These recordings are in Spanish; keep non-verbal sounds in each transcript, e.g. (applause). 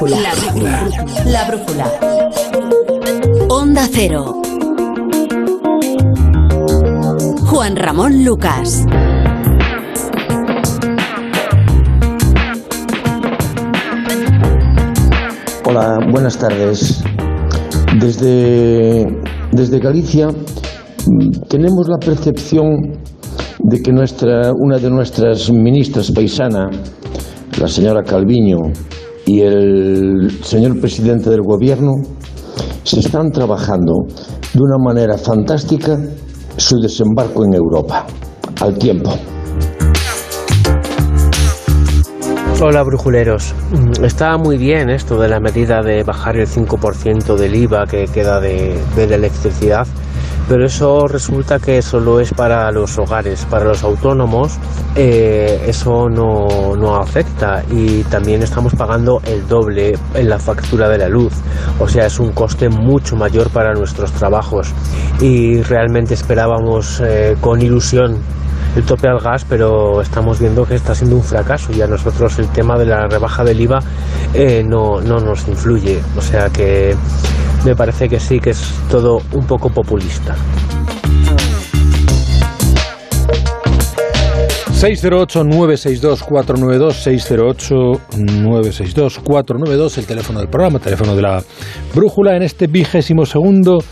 brújula. La brújula. La brújula. Onda Cero. Juan Ramón Lucas. Hola, buenas tardes. Desde, desde Galicia mm, tenemos la percepción de que nuestra, una de nuestras ministras paisana, la señora Calviño, y el señor presidente del gobierno se están trabajando de una manera fantástica su desembarco en Europa, al tiempo. Hola brujuleros, mm, está muy bien esto de la medida de bajar el 5% del IVA que queda de, de, la electricidad, pero eso resulta que solo es para los hogares, para los autónomos eh, eso no, no afecta. Y también estamos pagando el doble en la factura de la luz, o sea es un coste mucho mayor para nuestros trabajos. Y realmente esperábamos eh, con ilusión el tope al gas, pero estamos viendo que está siendo un fracaso. Y a nosotros el tema de la rebaja del IVA eh, no, no nos influye. O sea que me parece que sí, que es todo un poco populista. 608-962-492, 608-962-492, el teléfono del programa, teléfono de la brújula en este vigésimo segundo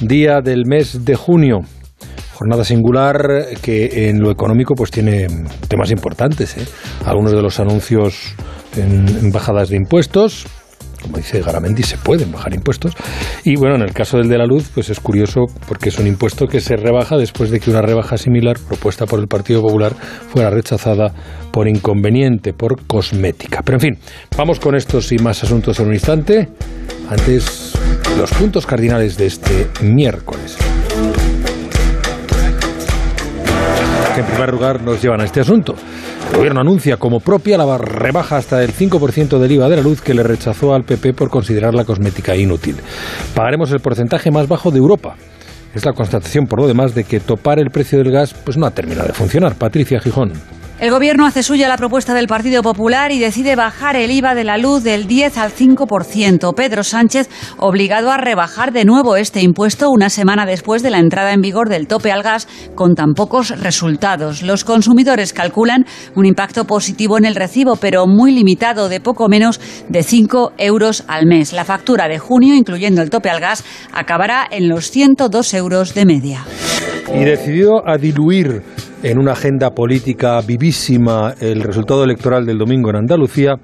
día del mes de junio. Jornada singular que en lo económico pues tiene temas importantes. ¿eh? Algunos de los anuncios en, en bajadas de impuestos, como dice Garamendi, se pueden bajar impuestos. Y bueno, en el caso del de la luz, pues es curioso porque es un impuesto que se rebaja después de que una rebaja similar propuesta por el Partido Popular fuera rechazada por inconveniente, por cosmética. Pero en fin, vamos con estos y más asuntos en un instante. Antes, los puntos cardinales de este miércoles. En primer lugar nos llevan a este asunto. El gobierno anuncia como propia la rebaja hasta del 5% del IVA de la luz que le rechazó al PP por considerar la cosmética inútil. Pagaremos el porcentaje más bajo de Europa. Es la constatación, por lo demás, de que topar el precio del gas pues no ha terminado de funcionar. Patricia Gijón. El Gobierno hace suya la propuesta del Partido Popular y decide bajar el IVA de la luz del 10 al 5%. Pedro Sánchez obligado a rebajar de nuevo este impuesto una semana después de la entrada en vigor del tope al gas con tan pocos resultados. Los consumidores calculan un impacto positivo en el recibo, pero muy limitado, de poco menos de 5 euros al mes. La factura de junio, incluyendo el tope al gas, acabará en los 102 euros de media. Y decidió a diluir en una agenda política vivísima el resultado electoral del domingo en Andalucía,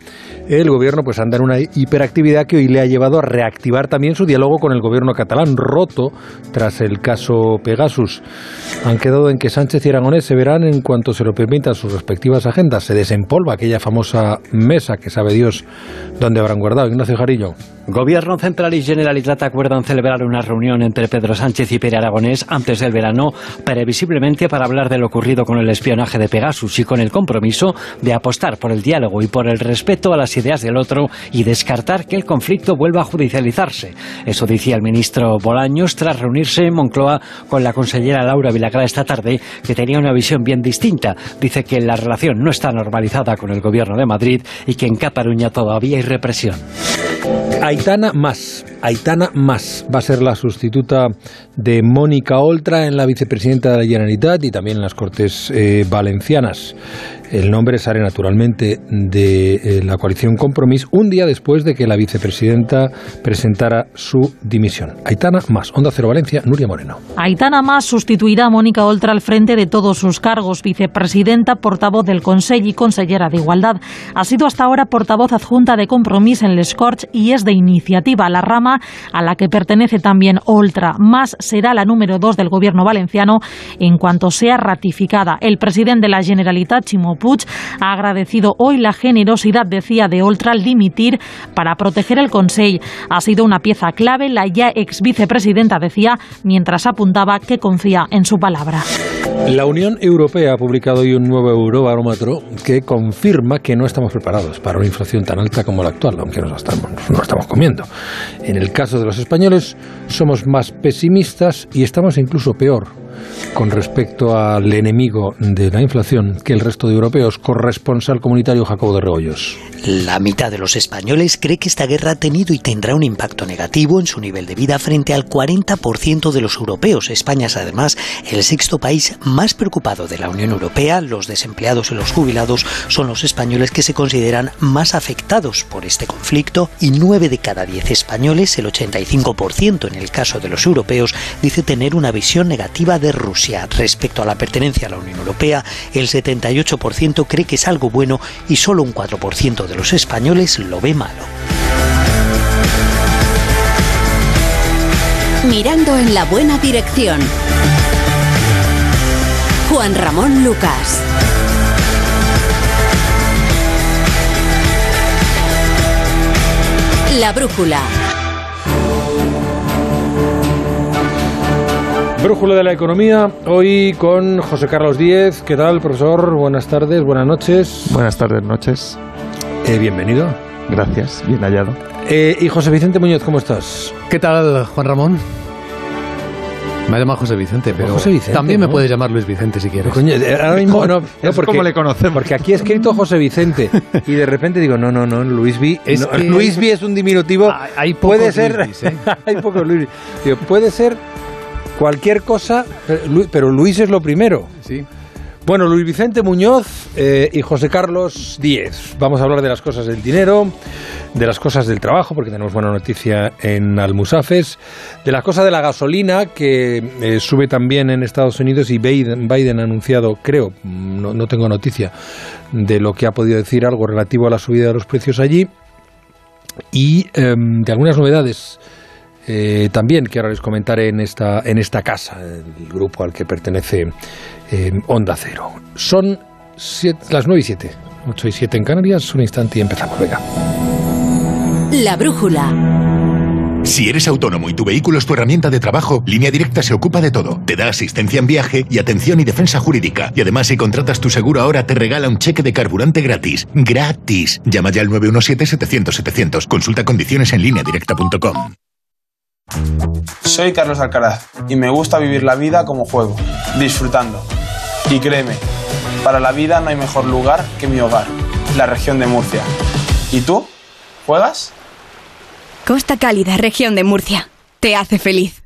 el gobierno pues anda en una hiperactividad que hoy le ha llevado a reactivar también su diálogo con el gobierno catalán, roto tras el caso Pegasus. Han quedado en que Sánchez y Aragonés se verán en cuanto se lo permitan sus respectivas agendas. Se desempolva aquella famosa mesa que sabe Dios dónde habrán guardado. Ignacio Jarillo. Gobierno Central y Generalitat acuerdan celebrar una reunión entre Pedro Sánchez y Pere Aragonés antes del verano, previsiblemente para hablar de lo ocurrido con el espionaje de Pegasus y con el compromiso de apostar por el diálogo y por el respeto a las ideas del otro y descartar que el conflicto vuelva a judicializarse. Eso decía el ministro Bolaños tras reunirse en Moncloa con la consellera Laura Vilagrá esta tarde, que tenía una visión bien distinta. Dice que la relación no está normalizada con el gobierno de Madrid y que en Cataluña todavía hay represión. Aitana Más. Aitana Más va a ser la sustituta de Mónica Oltra en la vicepresidenta de la Generalitat y también en las Cortes eh, Valencianas. El nombre sale naturalmente de eh, la coalición Compromís un día después de que la vicepresidenta presentara su dimisión. Aitana Más, Onda Cero Valencia, Nuria Moreno. Aitana Más sustituirá a Mónica Oltra al frente de todos sus cargos, vicepresidenta, portavoz del Consejo y consellera de Igualdad. Ha sido hasta ahora portavoz adjunta de Compromís en Les Corts y es de iniciativa, la rama a la que pertenece también Oltra. Más será la número dos del gobierno valenciano en cuanto sea ratificada. El presidente de la Generalitat, Chimo Puig, ha agradecido hoy la generosidad, decía, de Oltra al dimitir para proteger el Consejo. Ha sido una pieza clave, la ya ex vicepresidenta decía, mientras apuntaba que confía en su palabra. La Unión Europea ha publicado hoy un nuevo eurobarómetro que confirma que no estamos preparados para una inflación tan alta como la actual, aunque nos la estamos, no la estamos comiendo. En el caso de los españoles, somos más pesimistas y estamos incluso peor con respecto al enemigo de la inflación que el resto de europeos. Corresponsal comunitario Jacobo de Regoyos. La mitad de los españoles cree que esta guerra ha tenido y tendrá un impacto negativo en su nivel de vida frente al 40% de los europeos. España es además el sexto país más preocupado de la Unión Europea. Los desempleados y los jubilados son los españoles que se consideran más afectados por este conflicto y 9 de cada 10 españoles, el 85% en el caso de los europeos, dice tener una visión negativa de Rusia. Respecto a la pertenencia a la Unión Europea, el 78% cree que es algo bueno y solo un 4% de los españoles lo ve malo. Mirando en la buena dirección. Juan Ramón Lucas. La brújula. Brújula de la economía, hoy con José Carlos Díez. ¿Qué tal, profesor? Buenas tardes, buenas noches. Buenas tardes, noches. Eh, bienvenido. Gracias, bien hallado. Eh, y José Vicente Muñoz, ¿cómo estás? ¿Qué tal, Juan Ramón? Me ha llamado José Vicente, pero José Vicente, también me puedes llamar Luis Vicente si quieres. Coño, ahora (laughs) mismo no, no, Es porque, como le conocemos. porque aquí he escrito José Vicente y de repente digo, no, no, no, Luis B. Es no, que- Luis B es un diminutivo. Hay- hay pocos puede ser, Luisbis, ¿eh? (laughs) hay pocos Luis. Digo, puede ser cualquier cosa, pero Lu- pero Luis es lo primero. Sí. Bueno, Luis Vicente Muñoz eh, y José Carlos Díez. Vamos a hablar de las cosas del dinero, de las cosas del trabajo, porque tenemos buena noticia en Almusafes, de las cosas de la gasolina, que eh, sube también en Estados Unidos y Biden, Biden ha anunciado, creo, no, no tengo noticia, de lo que ha podido decir algo relativo a la subida de los precios allí, y em, de algunas novedades. Eh, también que ahora les comentaré en esta, en esta casa, el grupo al que pertenece eh, Onda Cero. Son siete- las 9 y 7, 8 y 7 en Canarias, un instante y empezamos. Venga. La brújula. Si eres autónomo y tu vehículo es tu herramienta de trabajo, Línea Directa se ocupa de todo. Te da asistencia en viaje y atención y defensa jurídica. Y además, si contratas tu seguro ahora, te regala un cheque de carburante gratis. ¡Gratis! Llama ya al 917-700-700. Consulta condiciones en lineadirecta.com. Soy Carlos Alcaraz y me gusta vivir la vida como juego, disfrutando. Y créeme, para la vida no hay mejor lugar que mi hogar, la región de Murcia. ¿Y tú? ¿Juegas? Costa Cálida, región de Murcia. Te hace feliz.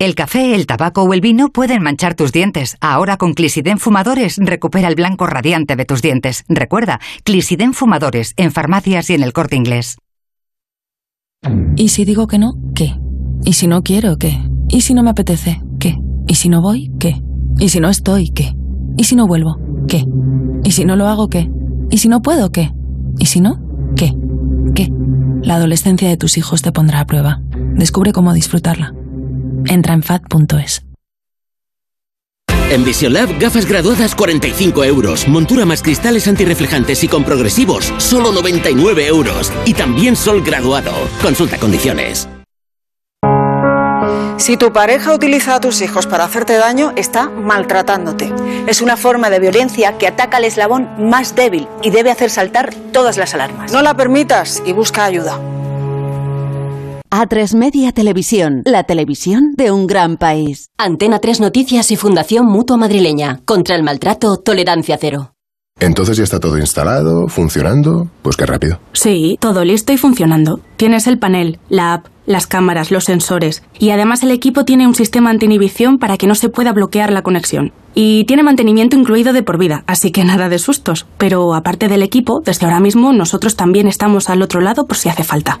El café, el tabaco o el vino pueden manchar tus dientes. Ahora con Clisiden Fumadores recupera el blanco radiante de tus dientes. Recuerda, Clisiden Fumadores en farmacias y en el corte inglés. ¿Y si digo que no? ¿Qué? ¿Y si no quiero? ¿Qué? ¿Y si no me apetece? ¿Qué? ¿Y si no voy? ¿Qué? ¿Y si no estoy? ¿Qué? ¿Y si no vuelvo? ¿Qué? ¿Y si no lo hago? ¿Qué? ¿Y si no puedo? ¿Qué? ¿Y si no? ¿Qué? ¿Qué? La adolescencia de tus hijos te pondrá a prueba. Descubre cómo disfrutarla. Entra en fat.es. En Vision Lab, gafas graduadas 45 euros. Montura más cristales antirreflejantes y con progresivos, solo 99 euros. Y también sol graduado. Consulta condiciones. Si tu pareja utiliza a tus hijos para hacerte daño, está maltratándote. Es una forma de violencia que ataca al eslabón más débil y debe hacer saltar todas las alarmas. No la permitas y busca ayuda. A3 Media Televisión, la televisión de un gran país. Antena 3 Noticias y Fundación Mutua Madrileña. Contra el maltrato, tolerancia cero. Entonces ya está todo instalado, funcionando. Pues qué rápido. Sí, todo listo y funcionando. Tienes el panel, la app, las cámaras, los sensores. Y además el equipo tiene un sistema anti-inhibición para que no se pueda bloquear la conexión. Y tiene mantenimiento incluido de por vida, así que nada de sustos. Pero aparte del equipo, desde ahora mismo nosotros también estamos al otro lado por si hace falta.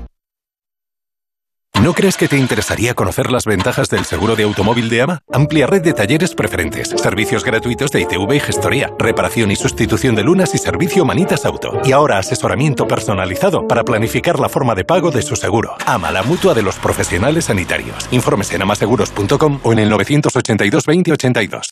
¿No crees que te interesaría conocer las ventajas del seguro de automóvil de AMA? Amplia red de talleres preferentes, servicios gratuitos de ITV y gestoría, reparación y sustitución de lunas y servicio Manitas Auto. Y ahora asesoramiento personalizado para planificar la forma de pago de su seguro. AMA, la mutua de los profesionales sanitarios. Infórmese en amaseguros.com o en el 982 20 82.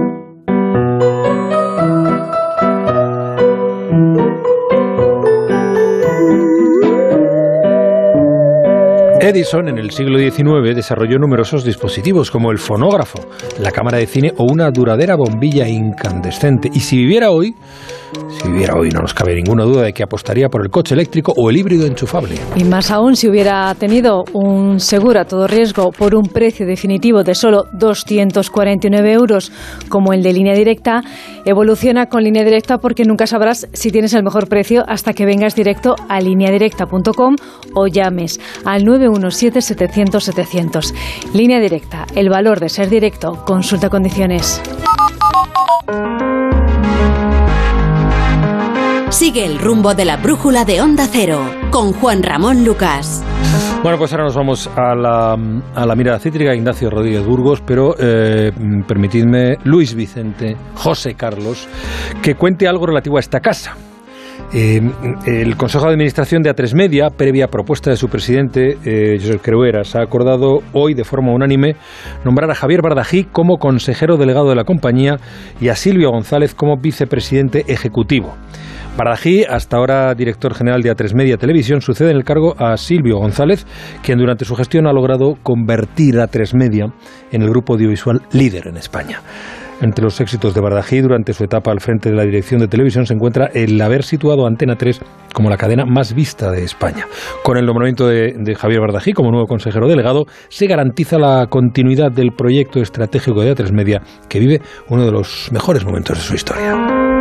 Edison en el siglo XIX desarrolló numerosos dispositivos como el fonógrafo, la cámara de cine o una duradera bombilla incandescente. Y si viviera hoy, si viviera hoy no nos cabe ninguna duda de que apostaría por el coche eléctrico o el híbrido enchufable. Y más aún si hubiera tenido un seguro a todo riesgo por un precio definitivo de solo 249 euros como el de línea directa, evoluciona con línea directa porque nunca sabrás si tienes el mejor precio hasta que vengas directo a lineadirecta.com o llames al 917-700-700. Línea directa, el valor de ser directo. Consulta condiciones. Sigue el rumbo de la brújula de Onda Cero con Juan Ramón Lucas. Bueno, pues ahora nos vamos a la, a la mirada cítrica, Ignacio Rodríguez Burgos, pero eh, permitidme, Luis Vicente, José Carlos, que cuente algo relativo a esta casa. Eh, el Consejo de Administración de A3 Media, previa propuesta de su presidente, eh, José Creueras, ha acordado hoy de forma unánime nombrar a Javier Bardají como consejero delegado de la compañía y a Silvio González como vicepresidente ejecutivo. Bardají, hasta ahora director general de A3 Media Televisión, sucede en el cargo a Silvio González, quien durante su gestión ha logrado convertir a A3 Media en el grupo audiovisual líder en España. Entre los éxitos de Bardají durante su etapa al frente de la dirección de televisión se encuentra el haber situado a Antena 3 como la cadena más vista de España. Con el nombramiento de, de, Javier Bardají como nuevo consejero delegado, se garantiza la continuidad del proyecto estratégico de A3 Media, que vive uno de los mejores momentos de su historia.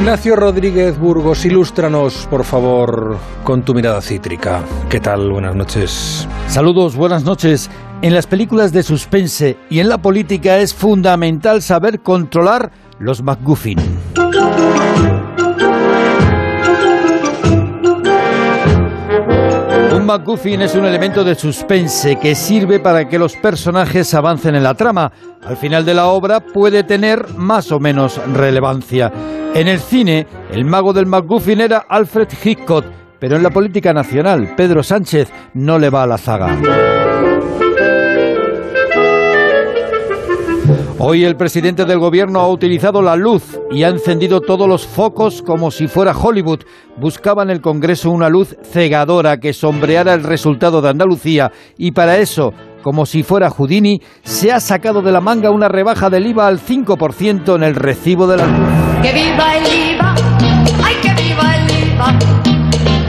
Ignacio Rodríguez Burgos, ilústranos, por favor, con tu mirada cítrica. ¿Qué tal? Buenas noches. Saludos, buenas noches. En las películas de suspense y en la política es fundamental saber controlar los MacGuffin. Un MacGuffin es un elemento de suspense que sirve para que los personajes avancen en la trama. Al final de la obra puede tener más o menos relevancia. En el cine, el mago del MacGuffin era Alfred Hitchcock, pero en la política nacional, Pedro Sánchez no le va a la zaga. Hoy el presidente del gobierno ha utilizado la luz y ha encendido todos los focos como si fuera Hollywood. Buscaba en el Congreso una luz cegadora que sombreara el resultado de Andalucía y para eso, como si fuera Houdini, se ha sacado de la manga una rebaja del IVA al 5% en el recibo de la luz. ¡Que viva el IVA! ¡Ay, que viva el IVA!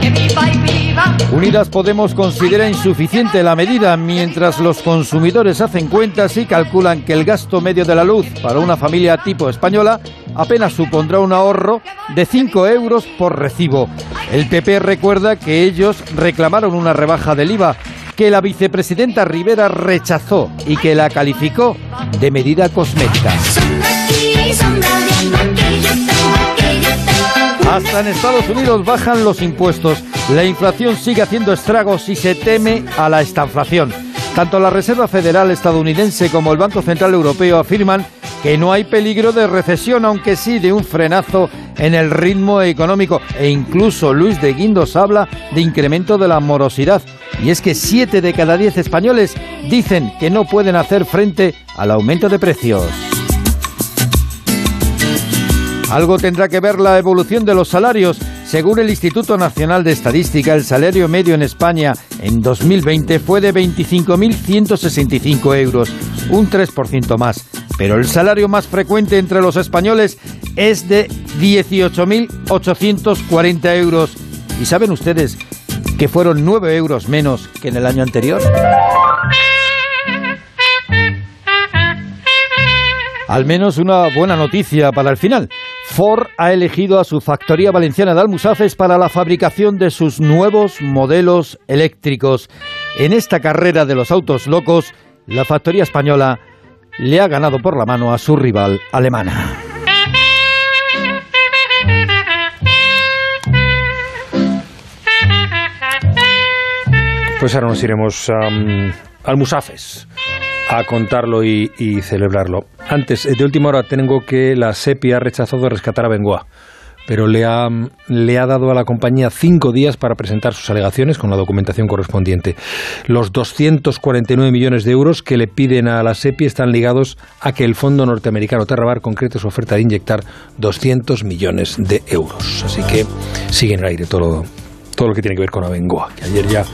¡Que viva y viva! Unidas Podemos considera insuficiente la medida mientras los consumidores hacen cuentas y calculan que el gasto medio de la luz para una familia tipo española apenas supondrá un ahorro de 5 euros por recibo. El PP recuerda que ellos reclamaron una rebaja del IVA que la vicepresidenta Rivera rechazó y que la calificó de medida cosmética. Hasta en Estados Unidos bajan los impuestos. La inflación sigue haciendo estragos y se teme a la estanflación. Tanto la Reserva Federal estadounidense como el Banco Central Europeo afirman que no hay peligro de recesión, aunque sí de un frenazo en el ritmo económico. E incluso Luis de Guindos habla de incremento de la morosidad. Y es que 7 de cada 10 españoles dicen que no pueden hacer frente al aumento de precios. Algo tendrá que ver la evolución de los salarios. Según el Instituto Nacional de Estadística, el salario medio en España en 2020 fue de 25.165 euros, un 3% más. Pero el salario más frecuente entre los españoles es de 18.840 euros. ¿Y saben ustedes que fueron 9 euros menos que en el año anterior? Al menos una buena noticia para el final. Ford ha elegido a su factoría valenciana de Almusafes para la fabricación de sus nuevos modelos eléctricos. En esta carrera de los autos locos, la factoría española le ha ganado por la mano a su rival alemana. Pues ahora nos iremos um, Musafes a contarlo y, y, celebrarlo. Antes, de última hora, tengo que la SEPI ha rechazado rescatar a Bengoa, pero le ha, le ha dado a la compañía cinco días para presentar sus alegaciones con la documentación correspondiente. Los 249 millones de euros que le piden a la SEPI están ligados a que el fondo norteamericano Terrabar concrete su oferta de inyectar 200 millones de euros. Así que sigue en el aire todo, todo lo que tiene que ver con Abengoa, que ayer ya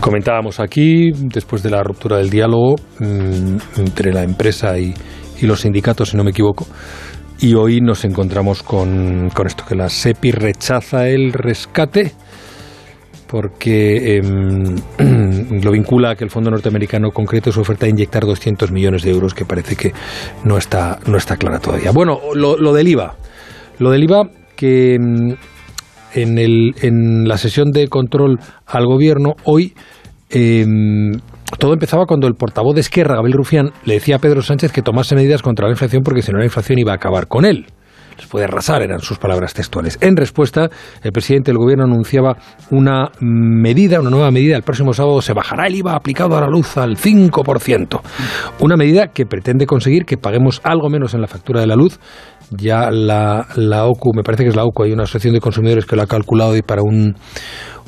comentábamos aquí, después de la ruptura del diálogo mmm, entre la empresa y, los sindicatos, si no me equivoco, y hoy nos encontramos con, esto, que la SEPI rechaza el rescate porque eh, (clears throat) lo vincula a que el fondo norteamericano concreto su oferta de inyectar 200 millones de euros, que parece que no está, no está clara todavía. Bueno, lo, lo del IVA. Lo del IVA que en, el, en la sesión de control al gobierno hoy eh, todo empezaba cuando el portavoz de Esquerra, Gabriel Rufián, le decía a Pedro Sánchez que tomase medidas contra la inflación porque si no la inflación iba a acabar con él. Les puede arrasar, eran sus palabras textuales. En respuesta, el presidente del gobierno anunciaba una medida, una nueva medida. El próximo sábado se bajará el IVA aplicado a la luz al 5%. Una medida que pretende conseguir que paguemos algo menos en la factura de la luz ya la, la, OCU, me parece que es la OCU, hay una asociación de consumidores que lo ha calculado y para un,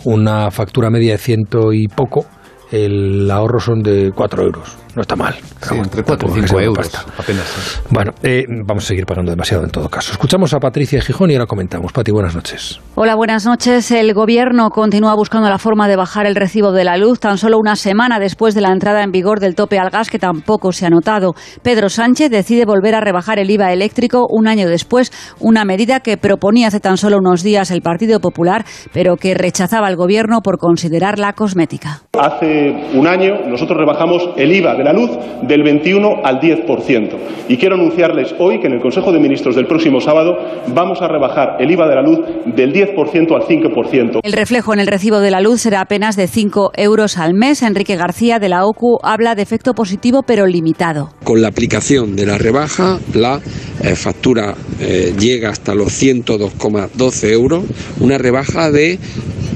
una factura media de ciento y poco, el ahorro son de 4 euros. No está mal. Sí, bueno, entre 4 y 5 euros, apenas. Bueno, eh, vamos a seguir pagando demasiado en todo caso. Escuchamos a Patricia Gijón y ahora comentamos. Pati, buenas noches. Hola, buenas noches. El Gobierno continúa buscando la forma de bajar el recibo de la luz tan solo una semana después de la entrada en vigor del tope al gas que tampoco se ha notado. Pedro Sánchez decide volver a rebajar el IVA eléctrico un año después, una medida que proponía hace tan solo unos días el Partido Popular, pero que rechazaba el Gobierno por considerarla cosmética. Hace un año nosotros rebajamos el IVA de la luz del 21 al 10%. Y quiero anunciarles hoy que en el Consejo de Ministros del próximo sábado vamos a rebajar el IVA de la luz del 10% al 5%. El reflejo en el recibo de la luz será apenas de 5 euros al mes. Enrique García de la OCU habla de efecto positivo pero limitado. Con la aplicación de la rebaja, la eh, factura eh, llega hasta los 102,12 euros, una rebaja de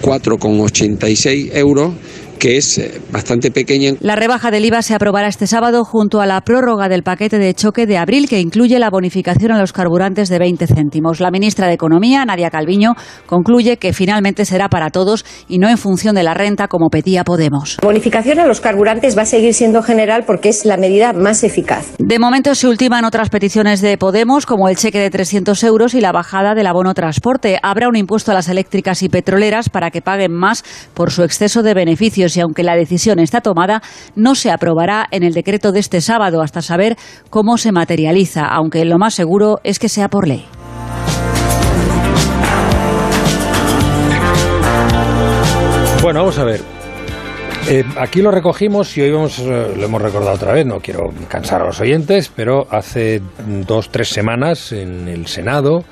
4,86 euros que es eh, bastante pequeña. La rebaja del IVA se aprobará este sábado junto a la prórroga del paquete de choque de abril que incluye la bonificación a los carburantes de 20 céntimos. La ministra de Economía, Nadia Calviño, concluye que finalmente será para todos y no en función de la renta como pedía Podemos. La bonificación a los carburantes va a seguir siendo general porque es la medida más eficaz. De momento se ultiman otras peticiones de Podemos como el cheque de 300 euros y la bajada del abono transporte. Habrá un impuesto a las eléctricas y petroleras para que paguen más por su exceso de beneficios y aunque la decisión está tomada, no se aprobará en el decreto de este sábado hasta saber cómo se materializa, aunque lo más seguro es que sea por ley. Bueno, vamos a ver. Eh, aquí lo recogimos y hoy vamos, eh, lo hemos recordado otra vez, no quiero cansar a los oyentes, pero hace dos, tres semanas en el Senado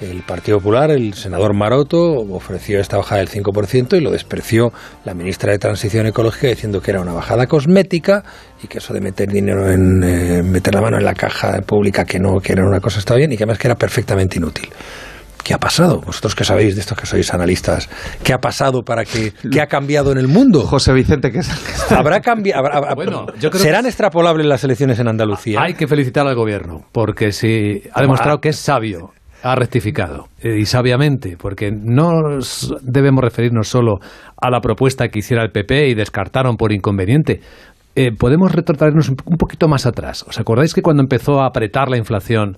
el Partido Popular, el senador Maroto, ofreció esta bajada del 5% y lo despreció la ministra de Transición Ecológica diciendo que era una bajada cosmética y que eso de meter dinero en eh, meter la mano en la caja pública que no que era una cosa está bien y que además que era perfectamente inútil. ¿Qué ha pasado? Vosotros que sabéis de estos que sois analistas, ¿qué ha pasado para que qué ha cambiado en el mundo? José Vicente, que es habrá cambiado. Bueno, ¿Serán que extrapolables las elecciones en Andalucía? Hay que felicitar al gobierno porque sí ha demostrado que es sabio ha rectificado eh, y sabiamente, porque no debemos referirnos solo a la propuesta que hiciera el PP y descartaron por inconveniente. Eh, podemos retrotraernos un poquito más atrás. ¿Os acordáis que cuando empezó a apretar la inflación,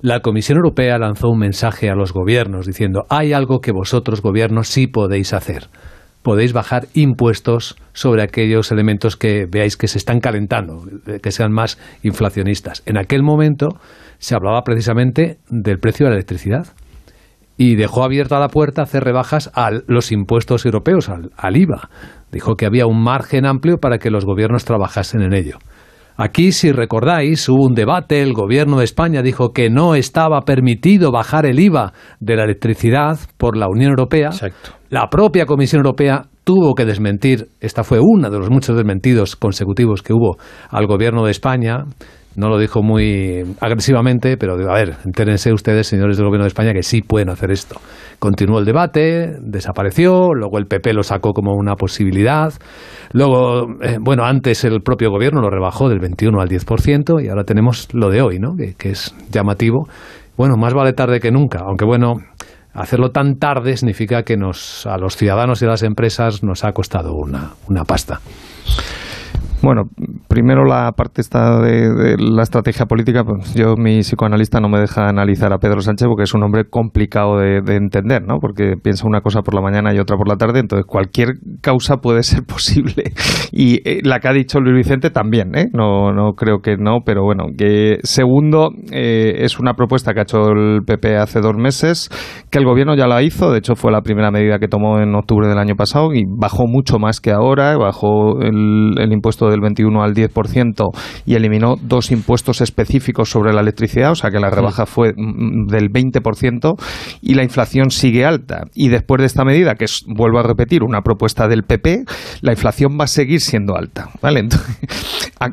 la Comisión Europea lanzó un mensaje a los gobiernos diciendo hay algo que vosotros, gobiernos, sí podéis hacer? podéis bajar impuestos sobre aquellos elementos que veáis que se están calentando, eh, que sean más inflacionistas. En aquel momento se hablaba precisamente del precio de la electricidad y dejó abierta la puerta a hacer rebajas a los impuestos europeos, al, al IVA. Dijo que había un margen amplio para que los gobiernos trabajasen en ello. Aquí, si recordáis, hubo un debate, el gobierno de España dijo que no estaba permitido bajar el IVA de la electricidad por la Unión Europea. La propia Comisión Europea tuvo que desmentir, esta fue una de los muchos desmentidos consecutivos que hubo al gobierno de España, no lo dijo muy agresivamente, pero a ver, entérense ustedes, señores del Gobierno de España, que sí pueden hacer esto. Continuó el debate, desapareció, luego el PP lo sacó como una posibilidad, luego, eh, bueno, antes el propio Gobierno lo rebajó del 21 al 10% y ahora tenemos lo de hoy, ¿no? que, que es llamativo. Bueno, más vale tarde que nunca, aunque bueno, hacerlo tan tarde significa que nos, a los ciudadanos y a las empresas nos ha costado una, una pasta. Bueno, primero la parte esta de, la estrategia política, pues yo, mi psicoanalista, no me deja analizar a Pedro Sánchez porque es un hombre complicado de, entender, ¿no? Porque piensa una cosa por la mañana y otra por la tarde, entonces cualquier causa puede ser (laughs) posible. Y eh, la que ha dicho Luis Vicente también, ¿eh? No, no creo que no, pero bueno. Que segundo, eh, es una propuesta que ha hecho el PP hace dos meses, que el gobierno ya la hizo, de hecho fue la primera medida que tomó en octubre del año pasado y bajó mucho más que ahora, bajó el, el impuesto del 21 al 10% y eliminó dos impuestos específicos sobre la electricidad, o sea que la rebaja fue mm, del 20% y la inflación sigue alta. Y después de esta medida, que es, vuelvo a repetir, una propuesta del PP, la inflación va a seguir siendo alta. ¿vale? (laughs)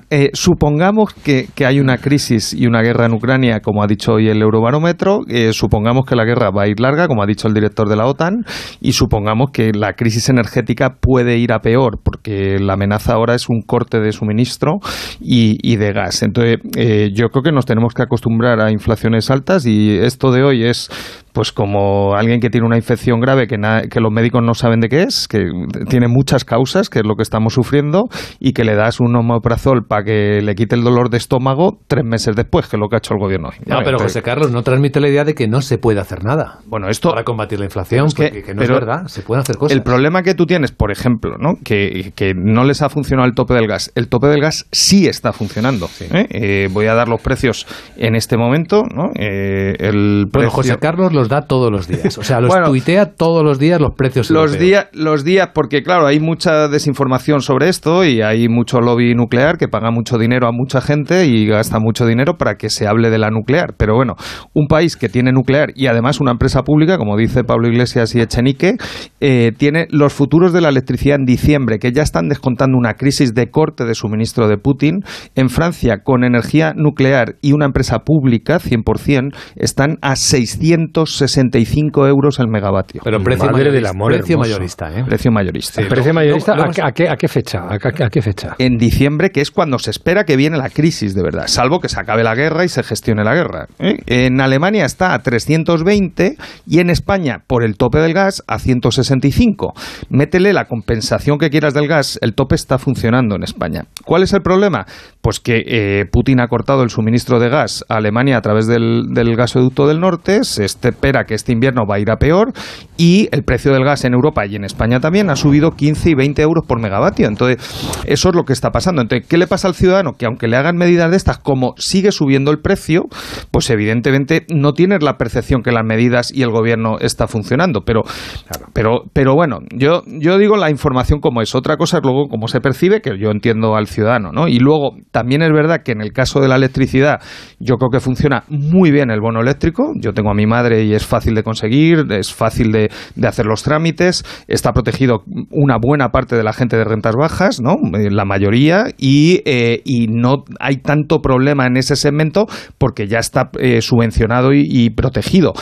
Eh, supongamos que, hay una crisis y una guerra en Ucrania, como ha dicho hoy el Eurobarómetro, eh, supongamos que la guerra va a ir larga, como ha dicho el director de la OTAN, y supongamos que la crisis energética puede ir a peor, porque la amenaza ahora es un corte de suministro y, de gas. Entonces, eh, yo creo que nos tenemos que acostumbrar a inflaciones altas y esto de hoy es pues como alguien que tiene una infección grave que, que los médicos no saben de qué es, que tiene muchas causas, que es lo que estamos sufriendo, y que le das un omeprazol para que le quite el dolor de estómago tres meses después, que es lo que ha hecho el gobierno hoy. No, pero José Carlos no transmite la idea de que no se puede hacer nada bueno, esto, para combatir la inflación, que, no es verdad, se pueden hacer cosas. El problema que tú tienes, por ejemplo, ¿no? que, que no les ha funcionado el tope del gas. El tope del gas sí está funcionando. ¿eh? Eh, voy a dar los precios en este momento. ¿no? Eh, el precio... José Carlos los da todos los días. O sea, los (laughs) tuitea todos los días los precios. Los días, los días, porque claro, hay mucha desinformación sobre esto y hay mucho lobby nuclear que paga mucho dinero a mucha gente y gasta mucho dinero para que se hable de la nuclear. Pero bueno, un país que tiene nuclear y además una empresa pública, como dice Pablo Iglesias y Echenique, tiene los futuros de la electricidad en diciembre, que ya están descontando una crisis de corte de suministro de Putin. En Francia, con energía nuclear y una empresa pública, 100%, están a 665 euros el megavatio. Pero precio, mayorista, precio mayorista. ¿eh? Precio mayorista. ¿Precio mayorista ¿a, qué, ¿a, qué, fecha? ¿A, qué fecha? En diciembre, que es cuando se espera que viene la crisis de verdad, salvo que se acabe la guerra y se gestione la guerra. ¿eh? En Alemania está a 320 y en España, por el tope del gas, a 165. Métele la compensación que quieras del gas, el tope está funcionando en España. ¿Cuál es el problema? Pues que eh, Putin ha cortado el suministro de gas a Alemania a través del, gasoducto del norte, se espera que este invierno va a ir a peor y el precio del gas en Europa y en España también ha subido 15 y 20 euros por megavatio. Entonces, eso es lo que está pasando. Entonces, ¿qué le pasa al ciudadano? Que aunque le hagan medidas de estas, como sigue subiendo el precio, pues evidentemente no tienes la percepción que las medidas y el gobierno está funcionando. Pero, pero, pero bueno, yo, yo digo la información como es. Otra cosa es luego cómo se percibe, que yo entiendo al ciudadano, ¿no? Y luego, también es verdad que en el caso de la electricidad, yo creo que funciona muy bien el bono eléctrico. Yo tengo a mi madre y es fácil de conseguir, es fácil de, hacer los trámites, está protegido una buena parte de la gente de rentas bajas, ¿no? Eh, la mayoría, y, eh, y no hay tanto problema en ese segmento porque ya está eh, subvencionado y protegido.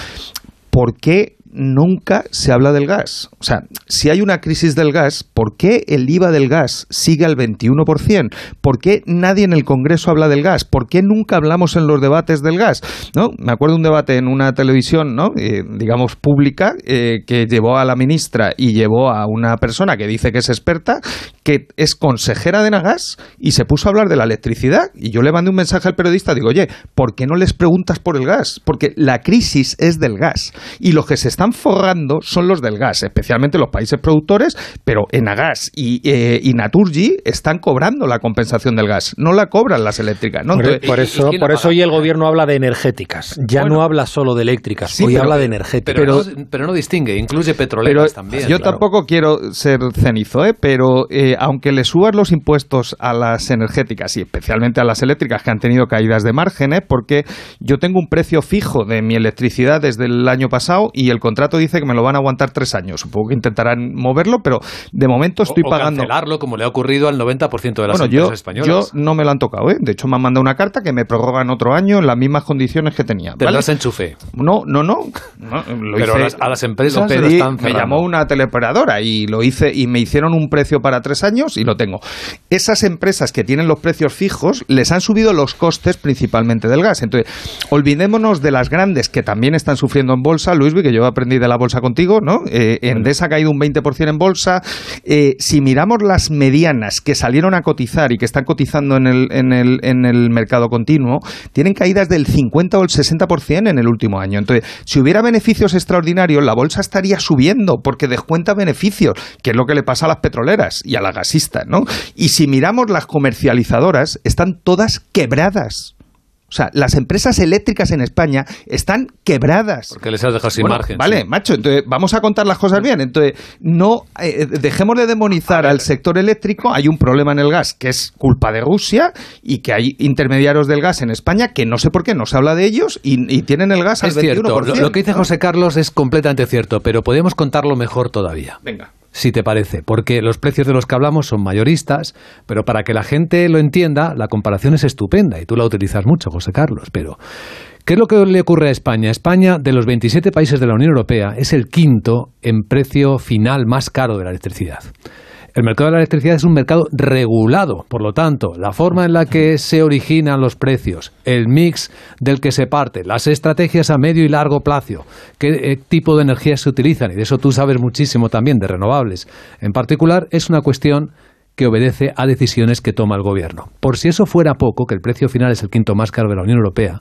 ¿Por qué nunca se habla del gas. O sea, si hay una crisis del gas, ¿por qué el IVA del gas sigue al 21%? ¿Por qué nadie en el Congreso habla del gas? ¿Por qué nunca hablamos en los debates del gas? ¿No? Me acuerdo un debate en una televisión, ¿no? Eh, digamos, pública, eh, que llevó a la ministra y llevó a una persona que dice que es experta, que es consejera de Nagas, y se puso a hablar de la electricidad. Y yo le mandé un mensaje al periodista, digo, oye, ¿por qué no les preguntas por el gas? Porque la crisis es del gas. Y lo que se está están forrando son los del gas, especialmente los países productores, pero Enagas y, eh, y Naturgy están cobrando la compensación del gas, no la cobran las eléctricas. ¿no? Por, Entonces- por eso, por eso hoy el gobierno habla de energéticas. Ya no habla solo de eléctricas, Sí, hoy pero- habla de energéticas. Pero, no, pero no distingue, incluye Pero petroleras también. yo claro. tampoco quiero ser cenizo, ¿eh? pero eh, aunque le subas los impuestos a las energéticas y especialmente a las eléctricas que han tenido caídas de márgenes, porque yo tengo un precio fijo de mi electricidad desde el año pasado y el contrato dice que me lo van a aguantar tres años. Supongo que intentarán moverlo, pero de momento estoy o pagando. cancelarlo como le ha ocurrido al 90% de las Bueno, empresas yo, españolas. yo no me lo han tocado, ¿eh? De hecho, me han mandado una carta que me prorrogan otro año en las mismas condiciones que tenía. ¿vale? Tendrás enchufe. No, no, no. No, lo Pero hice- las- a las empresas lo se pedí, están me llamó una teleoperadora y lo hice y me hicieron un precio para tres años y lo tengo. Esas empresas que tienen los precios fijos les han subido los costes principalmente del gas. Entonces, olvidémonos de las grandes que también están sufriendo en bolsa. Luis, que yo aprendí de la bolsa contigo, ¿no? Eh, Endesa ha caído un 20% en bolsa. Eh, si miramos las medianas que salieron a cotizar y que están cotizando en el, en el, en el mercado continuo, tienen caídas del 50 o el 60% en el último año. Entonces, si hubiera beneficios extraordinarios, la bolsa estaría subiendo porque descuenta beneficios, que es lo que le pasa a las petroleras y a las gasistas, ¿no? Y si miramos las comercializadoras, están todas quebradas. O sea, las empresas eléctricas en España están quebradas. Porque les has dejado sin Bueno, margen. Vale, sí. macho, entonces vamos a contar las cosas bien. Entonces, no eh, dejemos de demonizar al sector eléctrico. Hay un problema en el gas que es culpa de Rusia y que hay intermediarios del gas en España que no sé por qué no se habla de ellos y, y tienen el gas Es al 21%. cierto, lo, lo que dice José Carlos es completamente cierto, pero podemos contarlo mejor todavía. Venga. Si te parece, porque los precios de los que hablamos son mayoristas, pero para que la gente lo entienda, la comparación es estupenda y tú la utilizas mucho, José Carlos. Pero, ¿qué es lo que le ocurre a España? España, de los 27 países de la Unión Europea, es el quinto en precio final más caro de la electricidad. El mercado de la electricidad es un mercado regulado, por lo tanto, la forma en la que se originan los precios, el mix del que se parte, las estrategias a medio y largo plazo, qué eh, tipo de energías se utilizan, y de eso tú sabes muchísimo también, de renovables en particular, es una cuestión que obedece a decisiones que toma el gobierno. Por si eso fuera poco, que el precio final es el quinto más caro de la Unión Europea,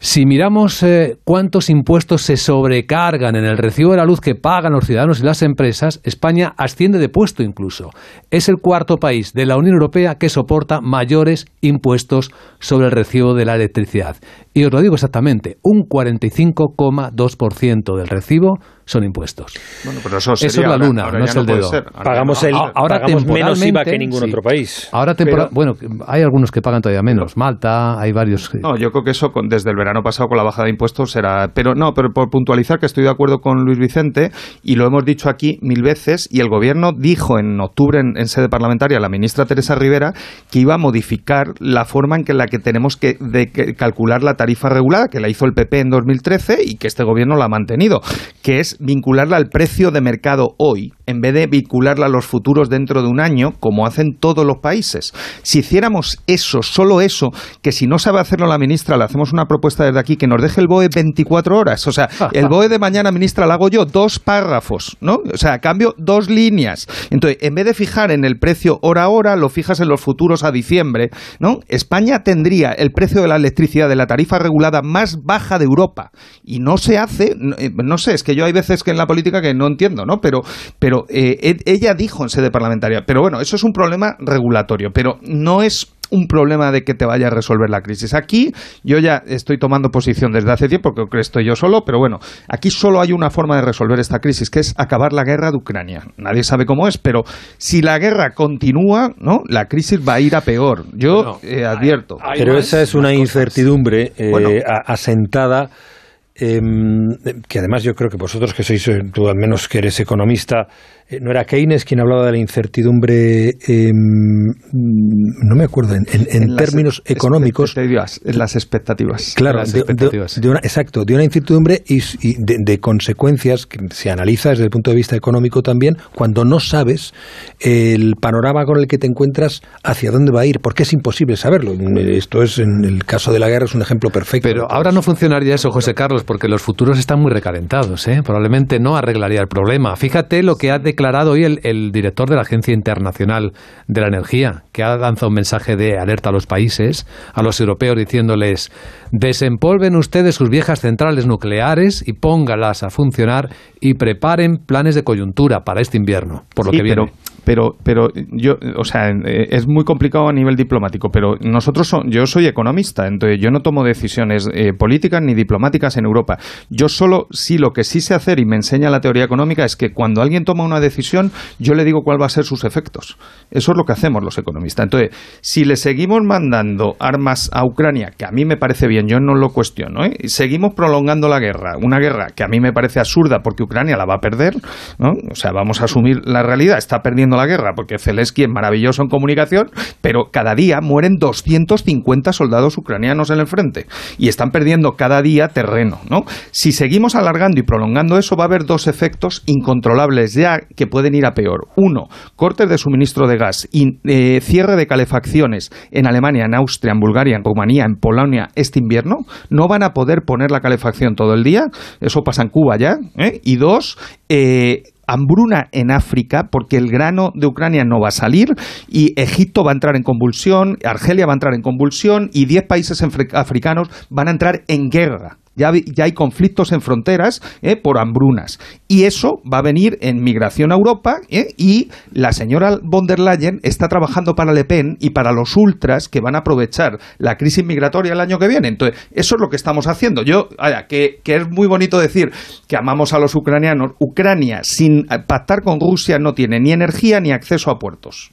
si miramos eh, cuántos impuestos se sobrecargan en el recibo de la luz que pagan los ciudadanos y las empresas, España asciende de puesto incluso. Es el cuarto país de la Unión Europea que soporta mayores impuestos sobre el recibo de la electricidad. Y os lo digo exactamente, un 45,2% del recibo son impuestos. Bueno, pero eso, Eso es sería la luna, ahora no es el dedo. ser. Ahora Pagamos el- no. A- ahora pagamos menos IVA que ningún sí. otro país. Ahora tempora- bueno, hay algunos que pagan todavía menos. Malta, hay varios. que- No, yo creo que eso con- desde el verano pasado con la bajada de impuestos será. Pero no, pero por puntualizar que estoy de acuerdo con Luis Vicente y lo hemos dicho aquí mil veces y el gobierno dijo en octubre en, en sede parlamentaria la ministra Teresa Rivera que iba a modificar la forma en que la que tenemos que, de que calcular la tarifa regulada que la hizo el PP en 2013 y que este gobierno la ha mantenido, que es vincularla al precio de mercado hoy en vez de vincularla a los futuros dentro de un año como hacen todos los países. Si hiciéramos eso, solo eso, que si no sabe hacerlo la ministra, le hacemos una propuesta desde aquí que nos deje el BOE 24 horas. O sea, el (laughs) BOE de mañana, ministra, lo hago yo, dos párrafos, ¿no? O sea, cambio dos líneas. Entonces, en vez de fijar en el precio hora a hora, lo fijas en los futuros a diciembre, ¿no? España tendría el precio de la electricidad de la tarifa regulada más baja de Europa. Y no se hace, no, eh, no sé, es que yo hay veces que en la política que no entiendo, ¿no? Pero, pero eh, e- ella dijo en sede parlamentaria, pero bueno, eso es un problema regulatorio, pero no es un problema de que te vaya a resolver la crisis. Aquí yo ya estoy tomando posición desde hace tiempo, creo que estoy yo solo, pero bueno, aquí solo hay una forma de resolver esta crisis, que es acabar la guerra de Ucrania. Nadie sabe cómo es, pero si la guerra continúa, ¿no? La crisis va a ir a peor. Yo eh, advierto. Pero esa es una incertidumbre eh, Bueno. asentada. Em, que además yo creo que vosotros que sois, eh, tú al menos que eres economista, eh, ¿no era Keynes quien hablaba de la incertidumbre? em, no me acuerdo, en, en- en En las términos económicos. en las expectativas. Claro, Las de, de- expectativas. de una, exacto, de una incertidumbre y, de, de consecuencias que se analiza desde el punto de vista económico también cuando no sabes el panorama con el que te encuentras hacia dónde va a ir, porque es imposible saberlo. Esto es, en el caso de la guerra, es un ejemplo perfecto. Pero ahora no funcionaría eso, José Carlos, porque los futuros están muy recalentados. ¿eh? Probablemente no arreglaría el problema. Fíjate lo que ha declarado hoy el, el director de la Agencia Internacional de la Energía, que ha lanzado un mensaje de alerta a los países, a los europeos, diciéndoles desempolven ustedes sus viejas centrales nucleares y póngalas a funcionar y preparen planes de coyuntura para este invierno, por lo Sí, que viene. pero- pero pero yo o sea eh, es muy complicado a nivel diplomático pero nosotros so- yo soy economista entonces yo no tomo decisiones eh, políticas ni diplomáticas en Europa yo solo sí lo que sí sé hacer y me enseña la teoría económica es que cuando alguien toma una decisión yo le digo cuál va a ser sus efectos eso es lo que hacemos los economistas entonces si le seguimos mandando armas a Ucrania que a mí me parece bien yo no lo cuestiono ¿eh? seguimos prolongando la guerra una guerra que a mí me parece absurda porque Ucrania la va a perder ¿no? o sea vamos a asumir la realidad está perdiendo la guerra porque Zelensky es maravilloso en comunicación pero cada día mueren 250 soldados ucranianos en el frente y están perdiendo cada día terreno ¿no? si seguimos alargando y prolongando eso va a haber dos efectos incontrolables ya que pueden ir a peor uno cortes de suministro de gas y eh, cierre de calefacciones en Alemania, en Austria, en Bulgaria, en Rumanía, en Polonia este invierno, no van a poder poner la calefacción todo el día, eso pasa en Cuba ya, ¿eh? y dos, eh, hambruna en África porque el grano de Ucrania no va a salir y Egipto va a entrar en convulsión, Argelia va a entrar en convulsión y 10 países africanos van a entrar en guerra. Ya, ya hay conflictos en fronteras ¿eh? por hambrunas. Y eso va a venir en migración a Europa ¿eh? y la señora von der Leyen está trabajando para Le Pen y para los ultras que van a aprovechar la crisis migratoria el año que viene. Entonces, eso es lo que estamos haciendo. Yo, vaya, que, que es muy bonito decir que amamos a los ucranianos. Ucrania, sin eh, pactar con Rusia, no tiene ni energía ni acceso a puertos.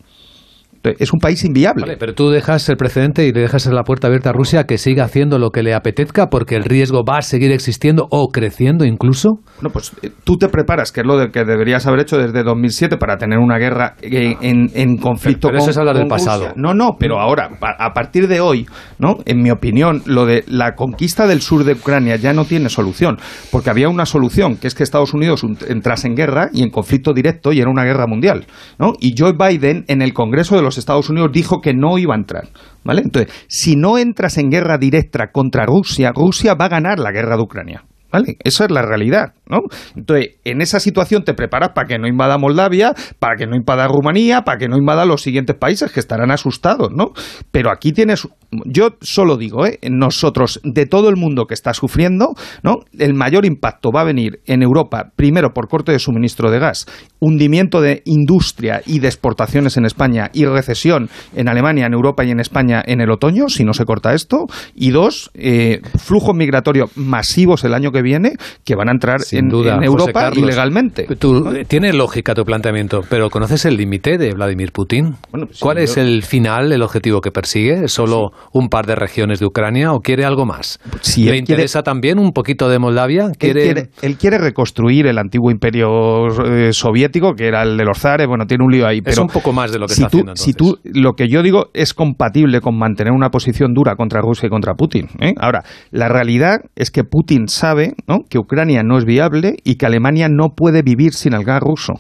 Es un país inviable. Vale, pero tú dejas el precedente y le dejas la puerta abierta a Rusia que siga haciendo lo que le apetezca porque el riesgo va a seguir existiendo o creciendo incluso. Bueno, pues eh, tú te preparas, que es lo de que deberías haber hecho desde 2007 para tener una guerra eh, en, en conflicto Pero eso con, es hablar del pasado. Rusia. No, no, pero ahora, a partir de hoy, ¿no? En mi opinión, lo de la conquista del sur de Ucrania ya no tiene solución, porque había una solución, que es que Estados Unidos un- entrase en guerra y en conflicto directo y era una guerra mundial, ¿no? Y Joe Biden en el Congreso de los Estados Unidos dijo que no iba a entrar, ¿vale? Entonces, si no entras en guerra directa contra Rusia, Rusia va a ganar la guerra de Ucrania. ¿Vale? Esa es la realidad, ¿no? Entonces, en esa situación te preparas para que no invada Moldavia, para que no invada Rumanía, para que no invada los siguientes países que estarán asustados, ¿no? Pero aquí tienes, yo solo digo, ¿eh? Nosotros, de todo el mundo que está sufriendo, ¿no? El mayor impacto va a venir en Europa, primero por corte de suministro de gas, hundimiento de industria y de exportaciones en España y recesión en Alemania, en Europa y en España en el otoño, si no se corta esto, y dos, eh, flujos migratorios masivos el año que viene que van a entrar Sin en, duda, en Europa Carlos. ilegalmente. Tú, eh, tiene lógica tu planteamiento, pero ¿conoces el límite de Vladimir Putin? pues ¿Cuál sí, es yo- el final, el objetivo que persigue? ¿Es solo un par de regiones de Ucrania o quiere algo más? Si ¿Le quiere- interesa también un poquito de Moldavia? Él ¿Quiere... él quiere reconstruir el antiguo imperio eh, soviético, que era el de los zares. Bueno, tiene un lío ahí. Es Pero un poco más de lo que si está tú, haciendo, Si tú, lo que yo digo es compatible con mantener una posición dura contra Rusia y contra Putin. ¿eh? Ahora, la realidad es que Putin sabe ¿no? que Ucrania no es viable y que Alemania no puede vivir sin el gas ruso.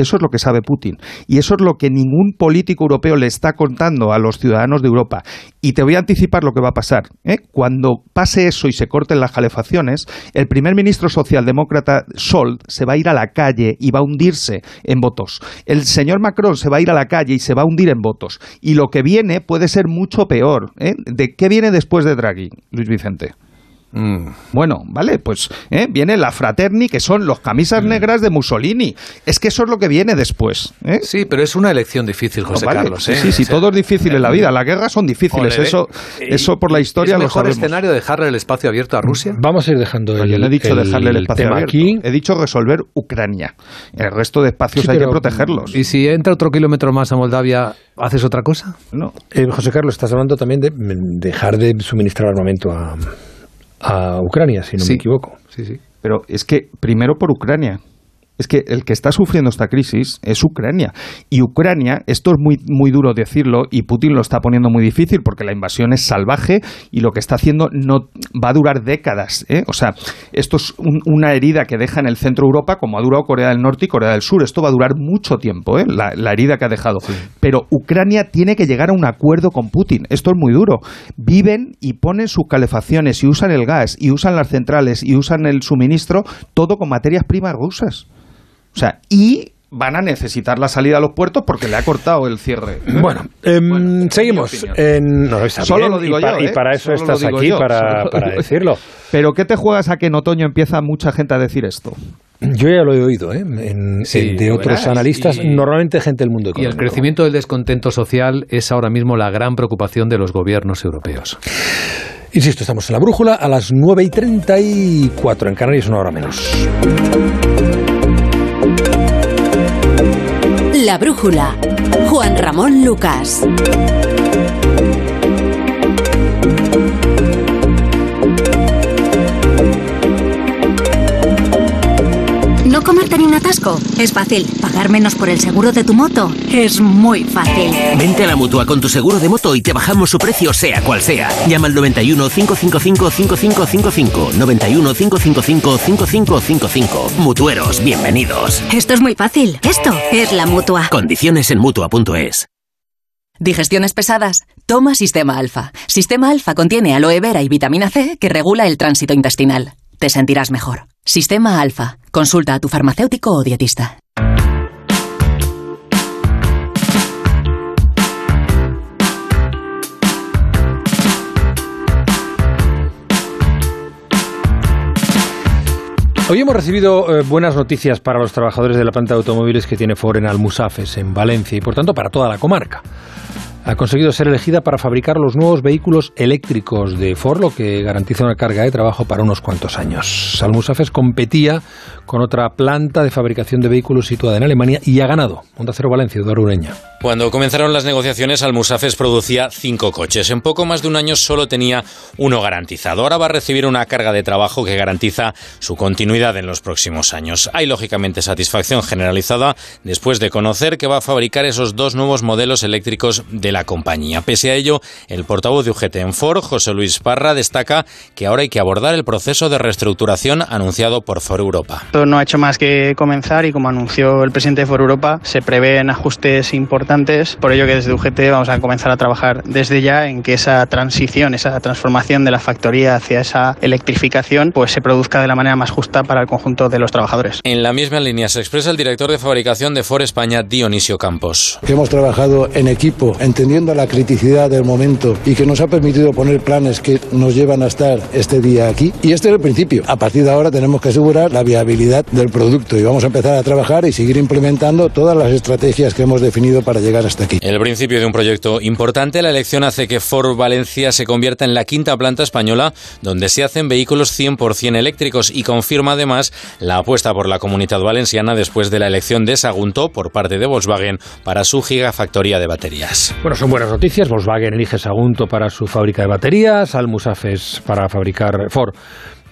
Eso es lo que sabe Putin. Y eso es lo que ningún político europeo le está contando a los ciudadanos de Europa. Y te voy a anticipar lo que va a pasar. ¿eh? Cuando pase eso y se corten las calefacciones, el primer ministro socialdemócrata Scholz se va a ir a la calle y va a hundirse en votos. El señor Macron se va a ir a la calle y se va a hundir en votos. Y lo que viene puede ser mucho peor. ¿eh? ¿De qué viene después de Draghi, Luis Vicente? Mm. Bueno, vale, pues ¿eh? viene la fraterni, que son los Mm. camisas negras de Mussolini. Es que eso es lo que viene después. ¿eh? Sí, pero es una elección difícil, José Vale, Carlos. sí, ¿eh? sí, sí, O sea, todo es difícil en la vida. Las guerras son difíciles. Eso, ¿eh? eso por la historia ¿Es lo mejor sabemos. escenario dejarle el espacio abierto a Rusia? Vamos a ir dejando No, el, yo no he dicho el dejarle el espacio tema abierto. aquí. He dicho resolver Ucrania. El resto de espacios Sí, hay pero- que protegerlos. ¿Y si entra otro kilómetro más a Moldavia, haces otra cosa? No. Eh, José Carlos, estás hablando también de mm, dejar de suministrar armamento a, a Ucrania, si no Sí. me equivoco. Sí, sí. Pero es que primero por Ucrania. Es que el que está sufriendo esta crisis es Ucrania. Y Ucrania, esto es muy, muy duro decirlo, y Putin lo está poniendo muy difícil porque la invasión es salvaje y lo que está haciendo no va a durar décadas. ¿eh? O sea, esto es una herida que deja en el centro de Europa, como ha durado Corea del Norte y Corea del Sur. Esto va a durar mucho tiempo, ¿eh? la, herida que ha dejado. Pero Ucrania tiene que llegar a un acuerdo con Putin. Esto es muy duro. Viven y ponen sus calefacciones y usan el gas y usan las centrales y usan el suministro, todo con materias primas rusas. O sea, y van a necesitar la salida a los puertos porque le ha cortado el cierre. Bueno, em, seguimos. En, Solo lo digo y yo. Y ¿eh? para eso estás aquí, para, decirlo. Pero ¿qué te juegas a que en otoño empieza mucha gente a decir esto? Yo ya lo he oído ¿eh? de otros analistas, normalmente gente del mundo económico. Y el crecimiento del descontento social es ahora mismo la gran preocupación de los gobiernos europeos. Insisto, estamos en la brújula a las 9 y 34 en Canarias, una hora menos. La brújula. Juan Ramón Lucas. ¿No comerte ni un atasco? Es fácil. ¿Pagar menos por el seguro de tu moto? Es muy fácil. Vente a la mutua con tu seguro de moto y te bajamos su precio, sea cual sea. Llama al 91 555 5555. 91 555 5555. Mutueros, bienvenidos. Esto es muy fácil. Esto es la mutua. Condiciones en mutua.es. Digestiones pesadas. Toma Sistema Alfa. Sistema Alfa contiene aloe vera y vitamina C que regula el tránsito intestinal. Te sentirás mejor. Sistema Alfa. Consulta a tu farmacéutico o dietista. Hoy hemos recibido eh, buenas noticias para los trabajadores de la planta de automóviles que tiene Ford en Almusafes, en Valencia, y por tanto para toda la comarca ha conseguido ser elegida para fabricar los nuevos vehículos eléctricos de Ford, lo que garantiza una carga de trabajo para unos cuantos años. Almusafes competía con otra planta de fabricación de vehículos situada en Alemania y ha ganado. Onda Cero Valencia, Eduardo Ureña. Cuando comenzaron las negociaciones, Almusafes producía cinco coches. En poco más de un año solo tenía uno garantizado. Ahora va a recibir una carga de trabajo que garantiza su continuidad en los próximos años. Hay lógicamente satisfacción generalizada después de conocer que va a fabricar esos dos nuevos modelos eléctricos de la compañía. Pese a ello, el portavoz de UGT en Ford, José Luis Parra, destaca que ahora hay que abordar el proceso de reestructuración anunciado por Ford Europa no ha hecho más que comenzar y como anunció el presidente de Foro Europa, se prevén ajustes importantes, por ello que desde UGT vamos a comenzar a trabajar desde ya en que esa transición, esa transformación de la factoría hacia esa electrificación, pues se produzca de la manera más justa para el conjunto de los trabajadores. En la misma línea se expresa el director de fabricación de Ford España, Dionisio Campos. hemos trabajado en equipo, entendiendo la criticidad del momento y que nos ha permitido poner planes que nos llevan a estar este día aquí. Y este es el principio. A partir de ahora tenemos que asegurar la viabilidad del producto y vamos a empezar a trabajar y seguir implementando todas las estrategias que hemos definido para llegar hasta aquí. El principio de un proyecto importante, la elección hace que Ford Valencia se convierta en la quinta planta española donde se hacen vehículos 100% eléctricos y confirma además la apuesta por la comunidad valenciana después de la elección de Sagunto por parte de Volkswagen para su gigafactoría de baterías. Bueno, son buenas noticias. Volkswagen elige Sagunto para su fábrica de baterías, Almusafes para fabricar Ford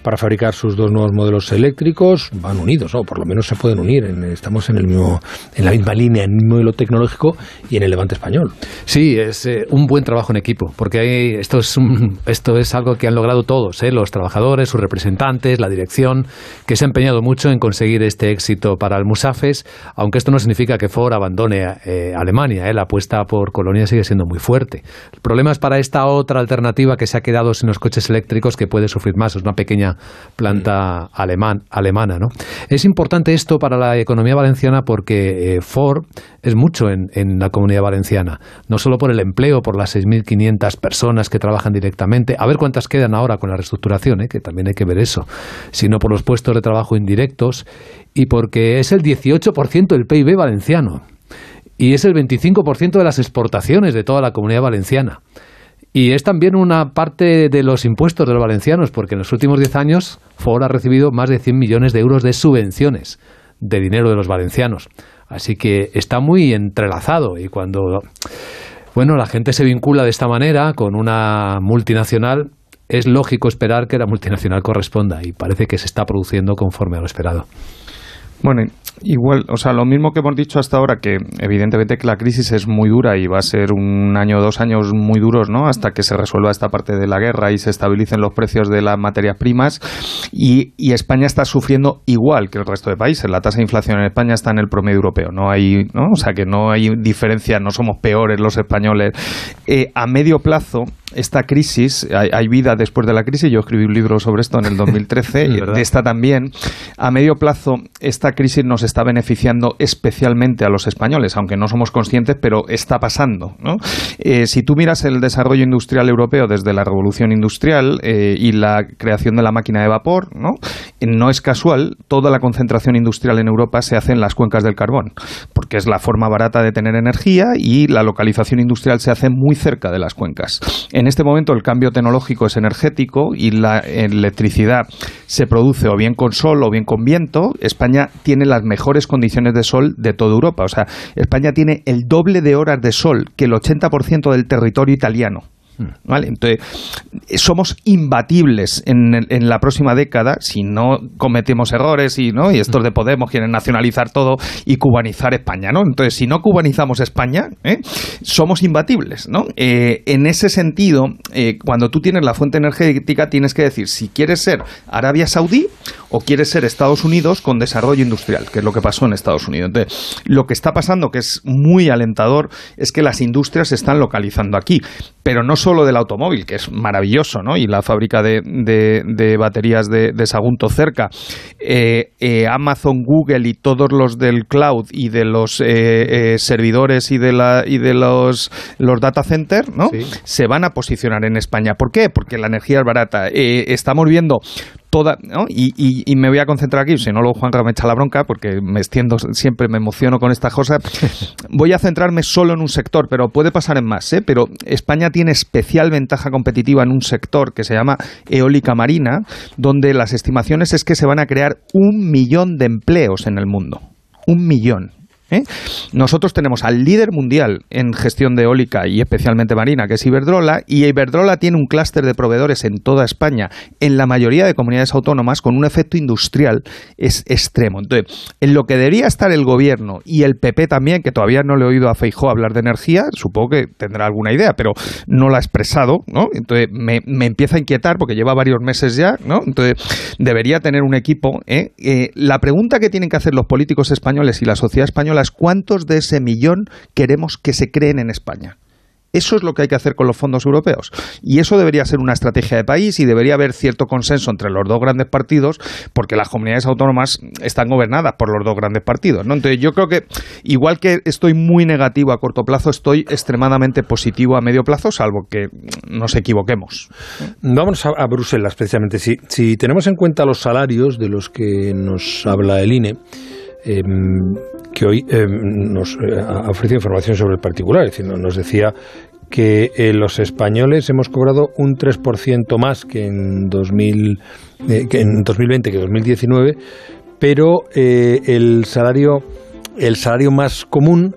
para fabricar sus dos nuevos modelos eléctricos van unidos, o por lo menos se pueden unir. estamos en, el mismo, en la misma línea, en el modelo tecnológico y en el levante español. Sí, es eh, un buen trabajo en equipo, porque esto, es esto es algo que han logrado todos, ¿eh? los trabajadores, sus representantes, la dirección, que se ha empeñado mucho en conseguir este éxito para el Musafes, aunque esto no significa que Ford abandone eh, Alemania. La apuesta por Colonia sigue siendo muy fuerte. El problema es para esta otra alternativa que se ha quedado sin los coches eléctricos que puede sufrir más. Es una pequeña planta alemana. ¿no? Es importante esto para la economía valenciana porque eh, Ford es mucho en, la comunidad valenciana, no solo por el empleo, por las 6.500 personas que trabajan directamente, a ver cuántas quedan ahora con la reestructuración, ¿eh? que también hay que ver eso, sino por los puestos de trabajo indirectos y porque es el 18% del PIB valenciano y es el 25% de las exportaciones de toda la comunidad valenciana. Y es también una parte de los impuestos de los valencianos, porque en los últimos 10 años Ford ha recibido más de 100 millones de euros de subvenciones de dinero de los valencianos. Así que está muy entrelazado y cuando bueno, la gente se vincula de esta manera con una multinacional, es lógico esperar que la multinacional corresponda y parece que se está produciendo conforme a lo esperado. Bueno, Igual, o sea, lo mismo que hemos dicho hasta ahora, que evidentemente que la crisis es muy dura y va a ser un año o dos años muy duros, ¿no? Hasta que se resuelva esta parte de la guerra y se estabilicen los precios de las materias primas. Y, y España está sufriendo igual que el resto de países. La tasa de inflación en España está en el promedio europeo. No hay, ¿no? O sea, que no hay diferencia, no somos peores los españoles. Eh, a medio plazo, esta crisis, hay, hay, vida después de la crisis, yo escribí un libro sobre esto en el (laughs) 2013, y de esta también, a medio plazo esta crisis nos está beneficiando especialmente a los españoles, aunque no somos conscientes, pero está pasando. Eh, si tú miras el desarrollo industrial europeo desde la revolución industrial eh, y la creación de la máquina de vapor, ¿no? no es casual, toda la concentración industrial en Europa se hace en las cuencas del carbón, porque es la forma barata de tener energía y la localización industrial se hace muy cerca de las cuencas. En este momento el cambio tecnológico es energético y la electricidad se produce o bien con sol o bien con viento. España tiene las mejores condiciones de sol de toda Europa. O sea, España tiene el doble de horas de sol que el 80% del territorio italiano. ¿Vale? Entonces, somos imbatibles en, en, la próxima década si no cometemos errores y, ¿no? y estos de Podemos quieren nacionalizar todo y cubanizar España. ¿no? Entonces, si no cubanizamos España, ¿eh? somos imbatibles. ¿no? Eh, en ese sentido, eh, cuando tú tienes la fuente energética, tienes que decir si quieres ser Arabia Saudí o quieres ser Estados Unidos con desarrollo industrial, que es lo que pasó en Estados Unidos. Entonces, lo que está pasando, que es muy alentador, es que las industrias se están localizando aquí, pero no solo del automóvil, que es maravilloso, ¿no? Y la fábrica de, de, de baterías de, de, Sagunto cerca, eh, eh, Amazon, Google y todos los del cloud y de los eh, servidores y de, la, y de los, los data centers, ¿no? Sí. Se van a posicionar en España. ¿Por qué? Porque la energía es barata. estamos viendo toda, ¿no? y, y, y, me voy a concentrar aquí, si no luego Juan me echa la bronca porque me extiendo siempre, me emociono con estas cosas. (laughs) voy a centrarme solo en un sector, pero puede pasar en más, ¿eh? Pero España tiene especial ventaja competitiva en un sector que se llama eólica marina, donde las estimaciones es que se van a crear un millón de empleos en el mundo. Un millón. ¿Eh? Nosotros tenemos al líder mundial en gestión de eólica y especialmente marina, que es Iberdrola, y Iberdrola tiene un clúster de proveedores en toda España, en la mayoría de comunidades autónomas, con un efecto industrial es extremo. Entonces, en lo que debería estar el gobierno y el PP también, que todavía no le he oído a Feijó hablar de energía, supongo que tendrá alguna idea, pero no la ha expresado, ¿no? Entonces, me, me empieza a inquietar porque lleva varios meses ya, ¿no? Entonces, debería tener un equipo. ¿eh? Eh, la pregunta que tienen que hacer los políticos españoles y la sociedad española cuántos de ese millón queremos que se creen en España. Eso es lo que hay que hacer con los fondos europeos. Y eso debería ser una estrategia de país y debería haber cierto consenso entre los dos grandes partidos, porque las comunidades autónomas están gobernadas por los dos grandes partidos. Entonces, yo creo que, igual que estoy muy negativo a corto plazo, estoy extremadamente positivo a medio plazo, salvo que nos equivoquemos. Vamos a, a Bruselas, precisamente. Si, si tenemos en cuenta los salarios de los que nos habla el INE, eh, que hoy eh, nos eh, ha ofrecido información sobre el particular, es decir, nos decía que eh, los españoles hemos cobrado un 3% más que en, 2000, que en 2020 que en 2019, pero el salario el salario más común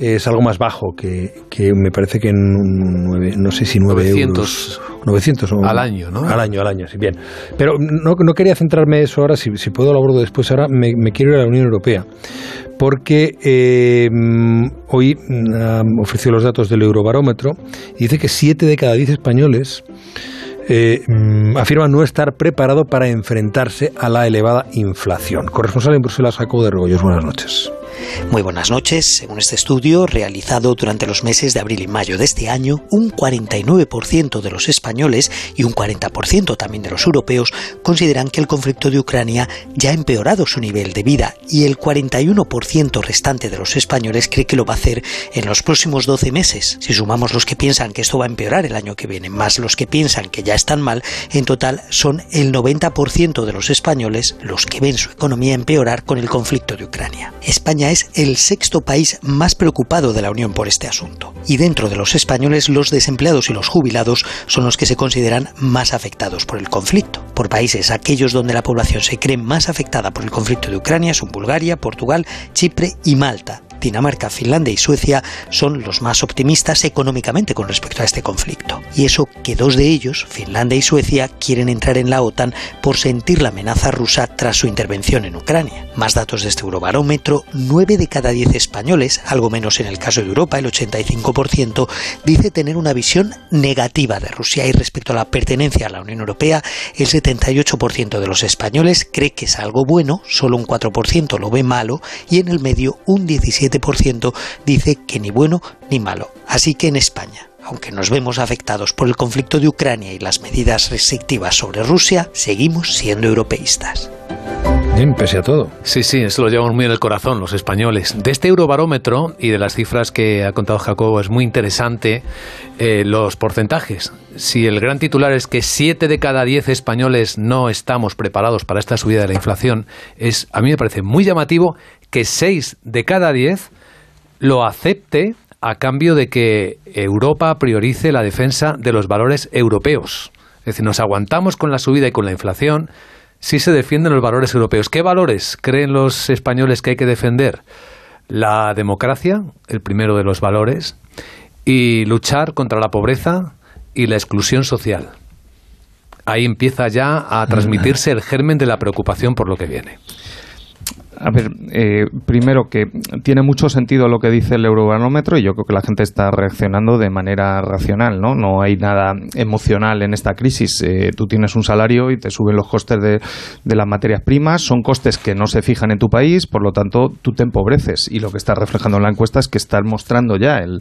es algo más bajo que, que me parece que en nueve, no sé si 9 euros 900 o, al año, ¿no? Al año, al año, sí, bien. Pero no, no quería centrarme eso ahora, si, si puedo lo abordo después. Ahora me, me, quiero ir a la Unión Europea, porque eh, hoy um, ofreció los datos del Eurobarómetro y dice que 7 de cada 10 españoles eh, afirma no estar preparado para enfrentarse a la elevada inflación. Corresponsal en Bruselas, Jacobo de Regoyos, buenas noches. Muy buenas noches. Según este estudio, realizado durante los meses de abril y mayo de este año, un 49% de los españoles y un 40% también de los europeos consideran que el conflicto de Ucrania ya ha empeorado su nivel de vida y el 41% restante de los españoles cree que lo va a hacer en los próximos 12 meses. Si sumamos los que piensan que esto va a empeorar el año que viene, más los que piensan que ya están mal, en total son el 90% de los españoles los que ven su economía empeorar con el conflicto de Ucrania. España es el sexto país más preocupado de la Unión por este asunto. Y dentro de los españoles, los desempleados y los jubilados son los que se consideran más afectados por el conflicto. Por países, aquellos donde la población se cree más afectada por el conflicto de Ucrania son Bulgaria, Portugal, Chipre y Malta Dinamarca, Finlandia y Suecia son los más optimistas económicamente con respecto a este conflicto. Y eso que dos de ellos, Finlandia y Suecia, quieren entrar en la OTAN por sentir la amenaza rusa tras su intervención en Ucrania. Más datos de este Eurobarómetro, 9 de cada 10 españoles, algo menos en el caso de Europa, el 85%, dice tener una visión negativa de Rusia y respecto a la pertenencia a la Unión Europea, el 78% de los españoles cree que es algo bueno, solo un 4% lo ve malo y en el medio un 17% dice que ni bueno ni malo. Así que en España, aunque nos vemos afectados por el conflicto de Ucrania y las medidas restrictivas sobre Rusia, seguimos siendo europeístas. Bien, pese a todo. Sí, sí, eso lo llevamos muy en el corazón los españoles. De este eurobarómetro y de las cifras que ha contado Jacobo es muy interesante eh, los porcentajes. Si el gran titular es que 7 de cada 10 españoles no estamos preparados para esta subida de la inflación, es a mí me parece muy llamativo que 6 de cada 10 lo acepte a cambio de que Europa priorice la defensa de los valores europeos. Es decir, nos aguantamos con la subida y con la inflación si se defienden los valores europeos. ¿Qué valores creen los españoles que hay que defender? La democracia, el primero de los valores, y luchar contra la pobreza y la exclusión social. Ahí empieza ya a (laughs) transmitirse el germen de la preocupación por lo que viene. A ver, eh, primero que tiene mucho sentido lo que dice el Eurobarómetro y yo creo que la gente está reaccionando de manera racional, ¿no? No hay nada emocional en esta crisis. Eh, tú tienes un salario y te suben los costes de, las materias primas, son costes que no se fijan en tu país, por lo tanto tú te empobreces y lo que está reflejando en la encuesta es que están mostrando ya el,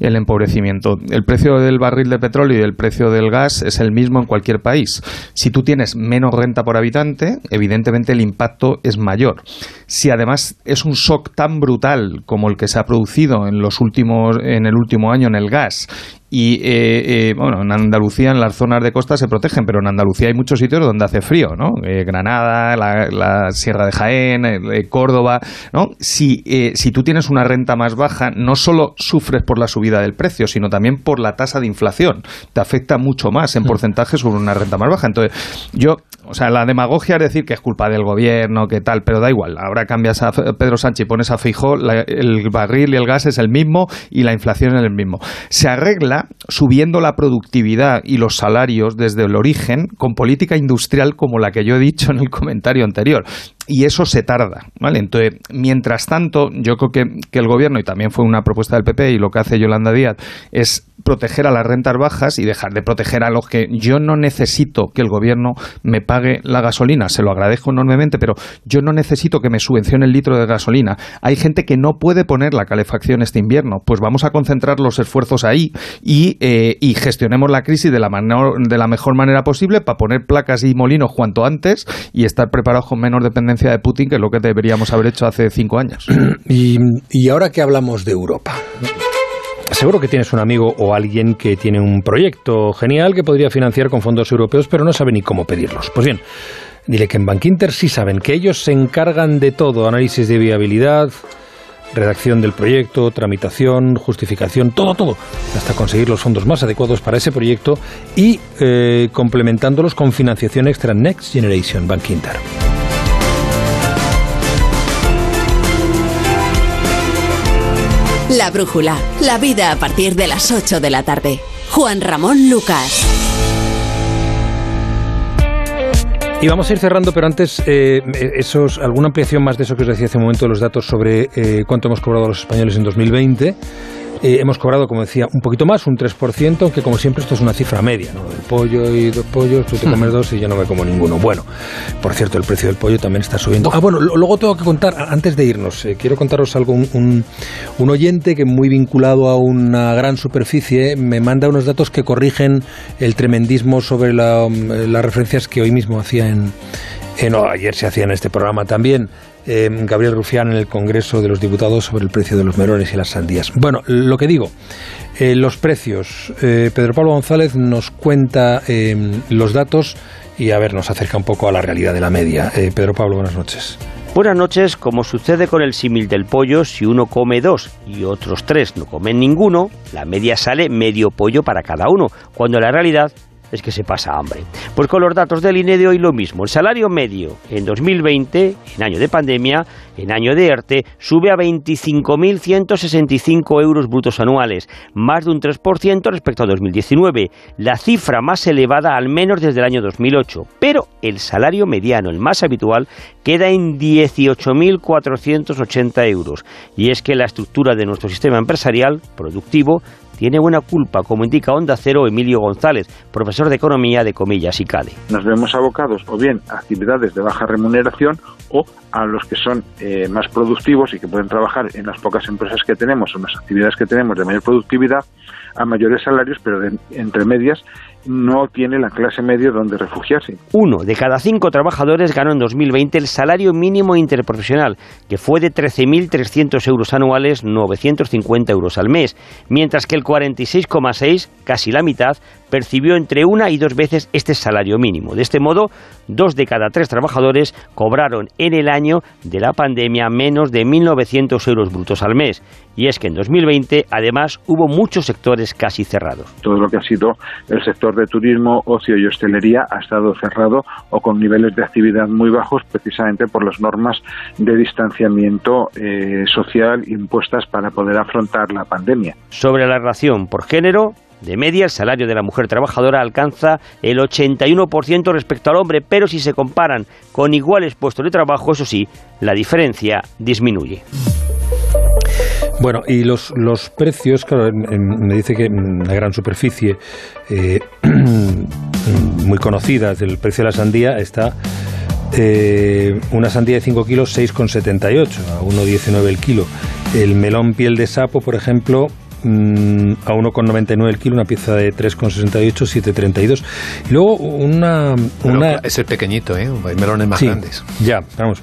el empobrecimiento. El precio del barril de petróleo y el precio del gas es el mismo en cualquier país. Si tú tienes menos renta por habitante, evidentemente el impacto es mayor si además es un shock tan brutal como el que se ha producido en los últimos en el último año en el gas y eh, eh, bueno, en Andalucía, en las zonas de costa se protegen, pero en Andalucía hay muchos sitios donde hace frío, ¿no? Eh, Granada, la, la, Sierra de Jaén, eh, Córdoba, ¿no? Si, eh, si tú tienes una renta más baja, no solo sufres por la subida del precio, sino también por la tasa de inflación. Te afecta mucho más en porcentaje sobre una renta más baja. Entonces, yo, o sea, la demagogia es decir que es culpa del gobierno, que tal, pero da igual. Ahora cambias a Pedro Sánchez y pones a Fijo, el barril y el gas es el mismo y la inflación es el mismo. Se arregla subiendo la productividad y los salarios desde el origen con política industrial como la que yo he dicho en el comentario anterior y eso se tarda, ¿vale? Entonces, mientras tanto, yo creo que, que, el gobierno, y también fue una propuesta del PP, y lo que hace Yolanda Díaz, es proteger a las rentas bajas y dejar de proteger a los que yo no necesito que el gobierno me pague la gasolina, se lo agradezco enormemente, pero yo no necesito que me subvencione el litro de gasolina. Hay gente que no puede poner la calefacción este invierno, pues vamos a concentrar los esfuerzos ahí y, eh, y gestionemos la crisis de la, de la mejor manera posible para poner placas y molinos cuanto antes y estar preparados con menos dependencia de Putin que lo que deberíamos haber hecho hace cinco años. (clears throat) y, y ahora que hablamos de Europa. Seguro que tienes un amigo o alguien que tiene un proyecto genial que podría financiar con fondos europeos, pero no sabe ni cómo pedirlos. Pues bien, dile que en Bankinter sí saben, que ellos se encargan de todo, análisis de viabilidad, redacción del proyecto, tramitación, justificación, todo, todo, hasta conseguir los fondos más adecuados para ese proyecto y eh, complementándolos con financiación extra Next Generation Bankinter. La brújula, la vida a partir de las 8 de la tarde. Juan Ramón Lucas. Y vamos a ir cerrando, pero antes, eh, esos, alguna ampliación más de eso que os decía hace un momento, los datos sobre eh, cuánto hemos cobrado los españoles en 2020. Eh, hemos cobrado, como decía, un poquito más, un 3%, aunque como siempre esto es una cifra media, ¿no? El pollo y dos pollos, tú te comes dos y yo no me como ninguno. Bueno, por cierto, el precio del pollo también está subiendo. Ah, bueno, luego tengo que contar, antes de irnos, eh, quiero contaros algo, un, un, un, oyente que muy vinculado a una gran superficie me manda unos datos que corrigen el tremendismo sobre la, las referencias que hoy mismo hacía en... en no, ayer se hacía en este programa también eh, Gabriel Rufián en el Congreso de los Diputados sobre el precio de los melones y las sandías. Bueno, lo que digo, eh, los precios. Eh, Pedro Pablo González nos cuenta los datos y a ver, nos acerca un poco a la realidad de la media. Pedro Pablo, buenas noches. Buenas noches, como sucede con el símil del pollo, si uno come dos y otros tres no comen ninguno, la media sale medio pollo para cada uno, cuando la realidad es que se pasa hambre. Pues con los datos del INE de hoy lo mismo. El salario medio en 2020, en año de pandemia, en año de ERTE, sube a 25.165 euros brutos anuales, más de un 3% respecto a 2019, la cifra más elevada al menos desde el año 2008. Pero el salario mediano, el más habitual, queda en 18.480 euros. Y es que la estructura de nuestro sistema empresarial productivo tiene buena culpa, como indica Onda Cero Emilio González, profesor de Economía de Comillas y CADE. Nos vemos abocados o bien a actividades de baja remuneración o a los que son eh, más productivos y que pueden trabajar en las pocas empresas que tenemos o en las actividades que tenemos de mayor productividad a mayores salarios, pero de, entre medias no tiene la clase media donde refugiarse. Uno de cada cinco trabajadores ganó en 2020 el salario mínimo interprofesional, que fue de 13.300 euros anuales, 950 euros al mes, mientras que el 46,6, casi la mitad, percibió entre una y dos veces este salario mínimo. De este modo, dos de cada tres trabajadores cobraron en el año de la pandemia menos de 1.900 euros brutos al mes. Y es que en 2020, además, hubo muchos sectores casi cerrados. Todo lo que ha sido el sector de turismo, ocio y hostelería ha estado cerrado o con niveles de actividad muy bajos precisamente por las normas de distanciamiento eh, social impuestas para poder afrontar la pandemia. Sobre la relación por género, de media, el salario de la mujer trabajadora alcanza el 81% respecto al hombre, pero si se comparan con iguales puestos de trabajo, eso sí, la diferencia disminuye. Bueno, y los, los precios, claro, me dice que la gran superficie eh, (clears throat) muy conocida, el precio de la sandía está eh, una sandía de 5 kilos 6,78 a 1,19 el kilo. El melón piel de sapo, por ejemplo, mm, a 1,99 el kilo, una pieza de 3,68, 7,32. Y luego una... Una es el pequeñito, ¿eh? Hay melones más Sí, grandes. Ya, vamos.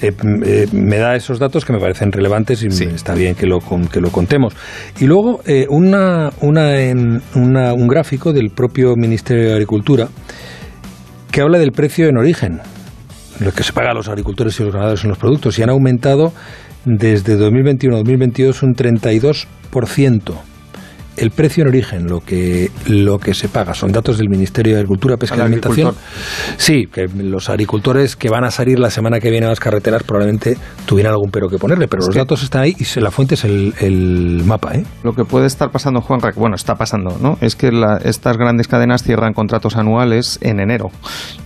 Eh, eh, me da esos datos que me parecen relevantes y está bien que lo, que lo contemos. Y luego eh, una, una, en- una- un gráfico del propio Ministerio de Agricultura que habla del precio en origen, lo que se paga a los agricultores y los ganaderos en los productos, y han aumentado desde 2021 a 2022 un 32%. El precio en origen, lo que, lo que se paga, son datos del Ministerio de Agricultura, Pesca y Al Alimentación. Sí, que los agricultores que van a salir la semana que viene a las carreteras probablemente tuvieran algún pero que ponerle, pero Es los que- datos están ahí y se- la fuente es el, el mapa, ¿eh? Lo que puede estar pasando, Juan, bueno, está pasando, ¿no? Es que la- estas grandes cadenas cierran contratos anuales en enero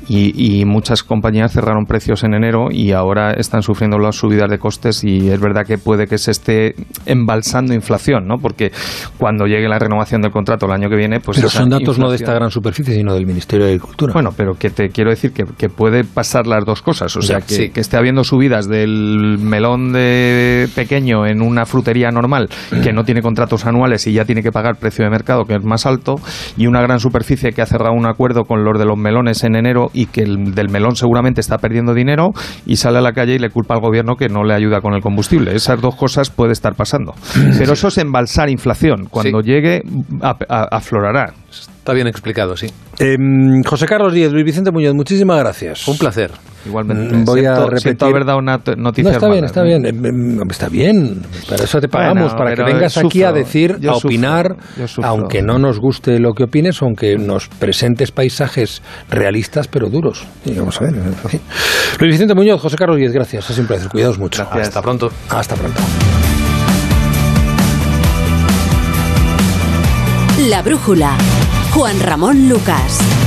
y, y muchas compañías cerraron precios en enero y ahora están sufriendo las subidas de costes y es verdad que puede que se esté embalsando inflación, ¿no? Porque cuando llegue la renovación del contrato el año que viene, pues pero son datos no de esta gran superficie, sino del Ministerio de Agricultura. Bueno, pero que te quiero decir que, que puede pasar las dos cosas. O sea, Ya, que, sí. que esté habiendo subidas del melón de pequeño en una frutería normal que no tiene contratos anuales y ya tiene que pagar precio de mercado que es más alto y una gran superficie que ha cerrado un acuerdo con los de los melones en enero y que el del melón seguramente está perdiendo dinero y sale a la calle y le culpa al gobierno que no le ayuda con el combustible. Esas dos cosas puede estar pasando. Pero eso es embalsar inflación. Cuando llegue a- a- aflorará. Está bien explicado, sí. Em, José Carlos Díez, Luis Vicente Muñoz, muchísimas gracias. Un placer. Igualmente. Mm, Voy a repetir. haber dado una t- No, está bien, malas, está ¿no? bien, em, em, está bien. Para eso te pagamos, Bueno, para que vengas aquí a decir, a opinar, sufro. aunque no nos guste lo que opines, aunque nos presentes paisajes realistas pero duros. Y vamos a ver. Luis Vicente Muñoz, José Carlos Díez, gracias. Es un placer. Cuidaos mucho. Hasta pronto. Hasta pronto. La brújula. Juan Ramón Lucas.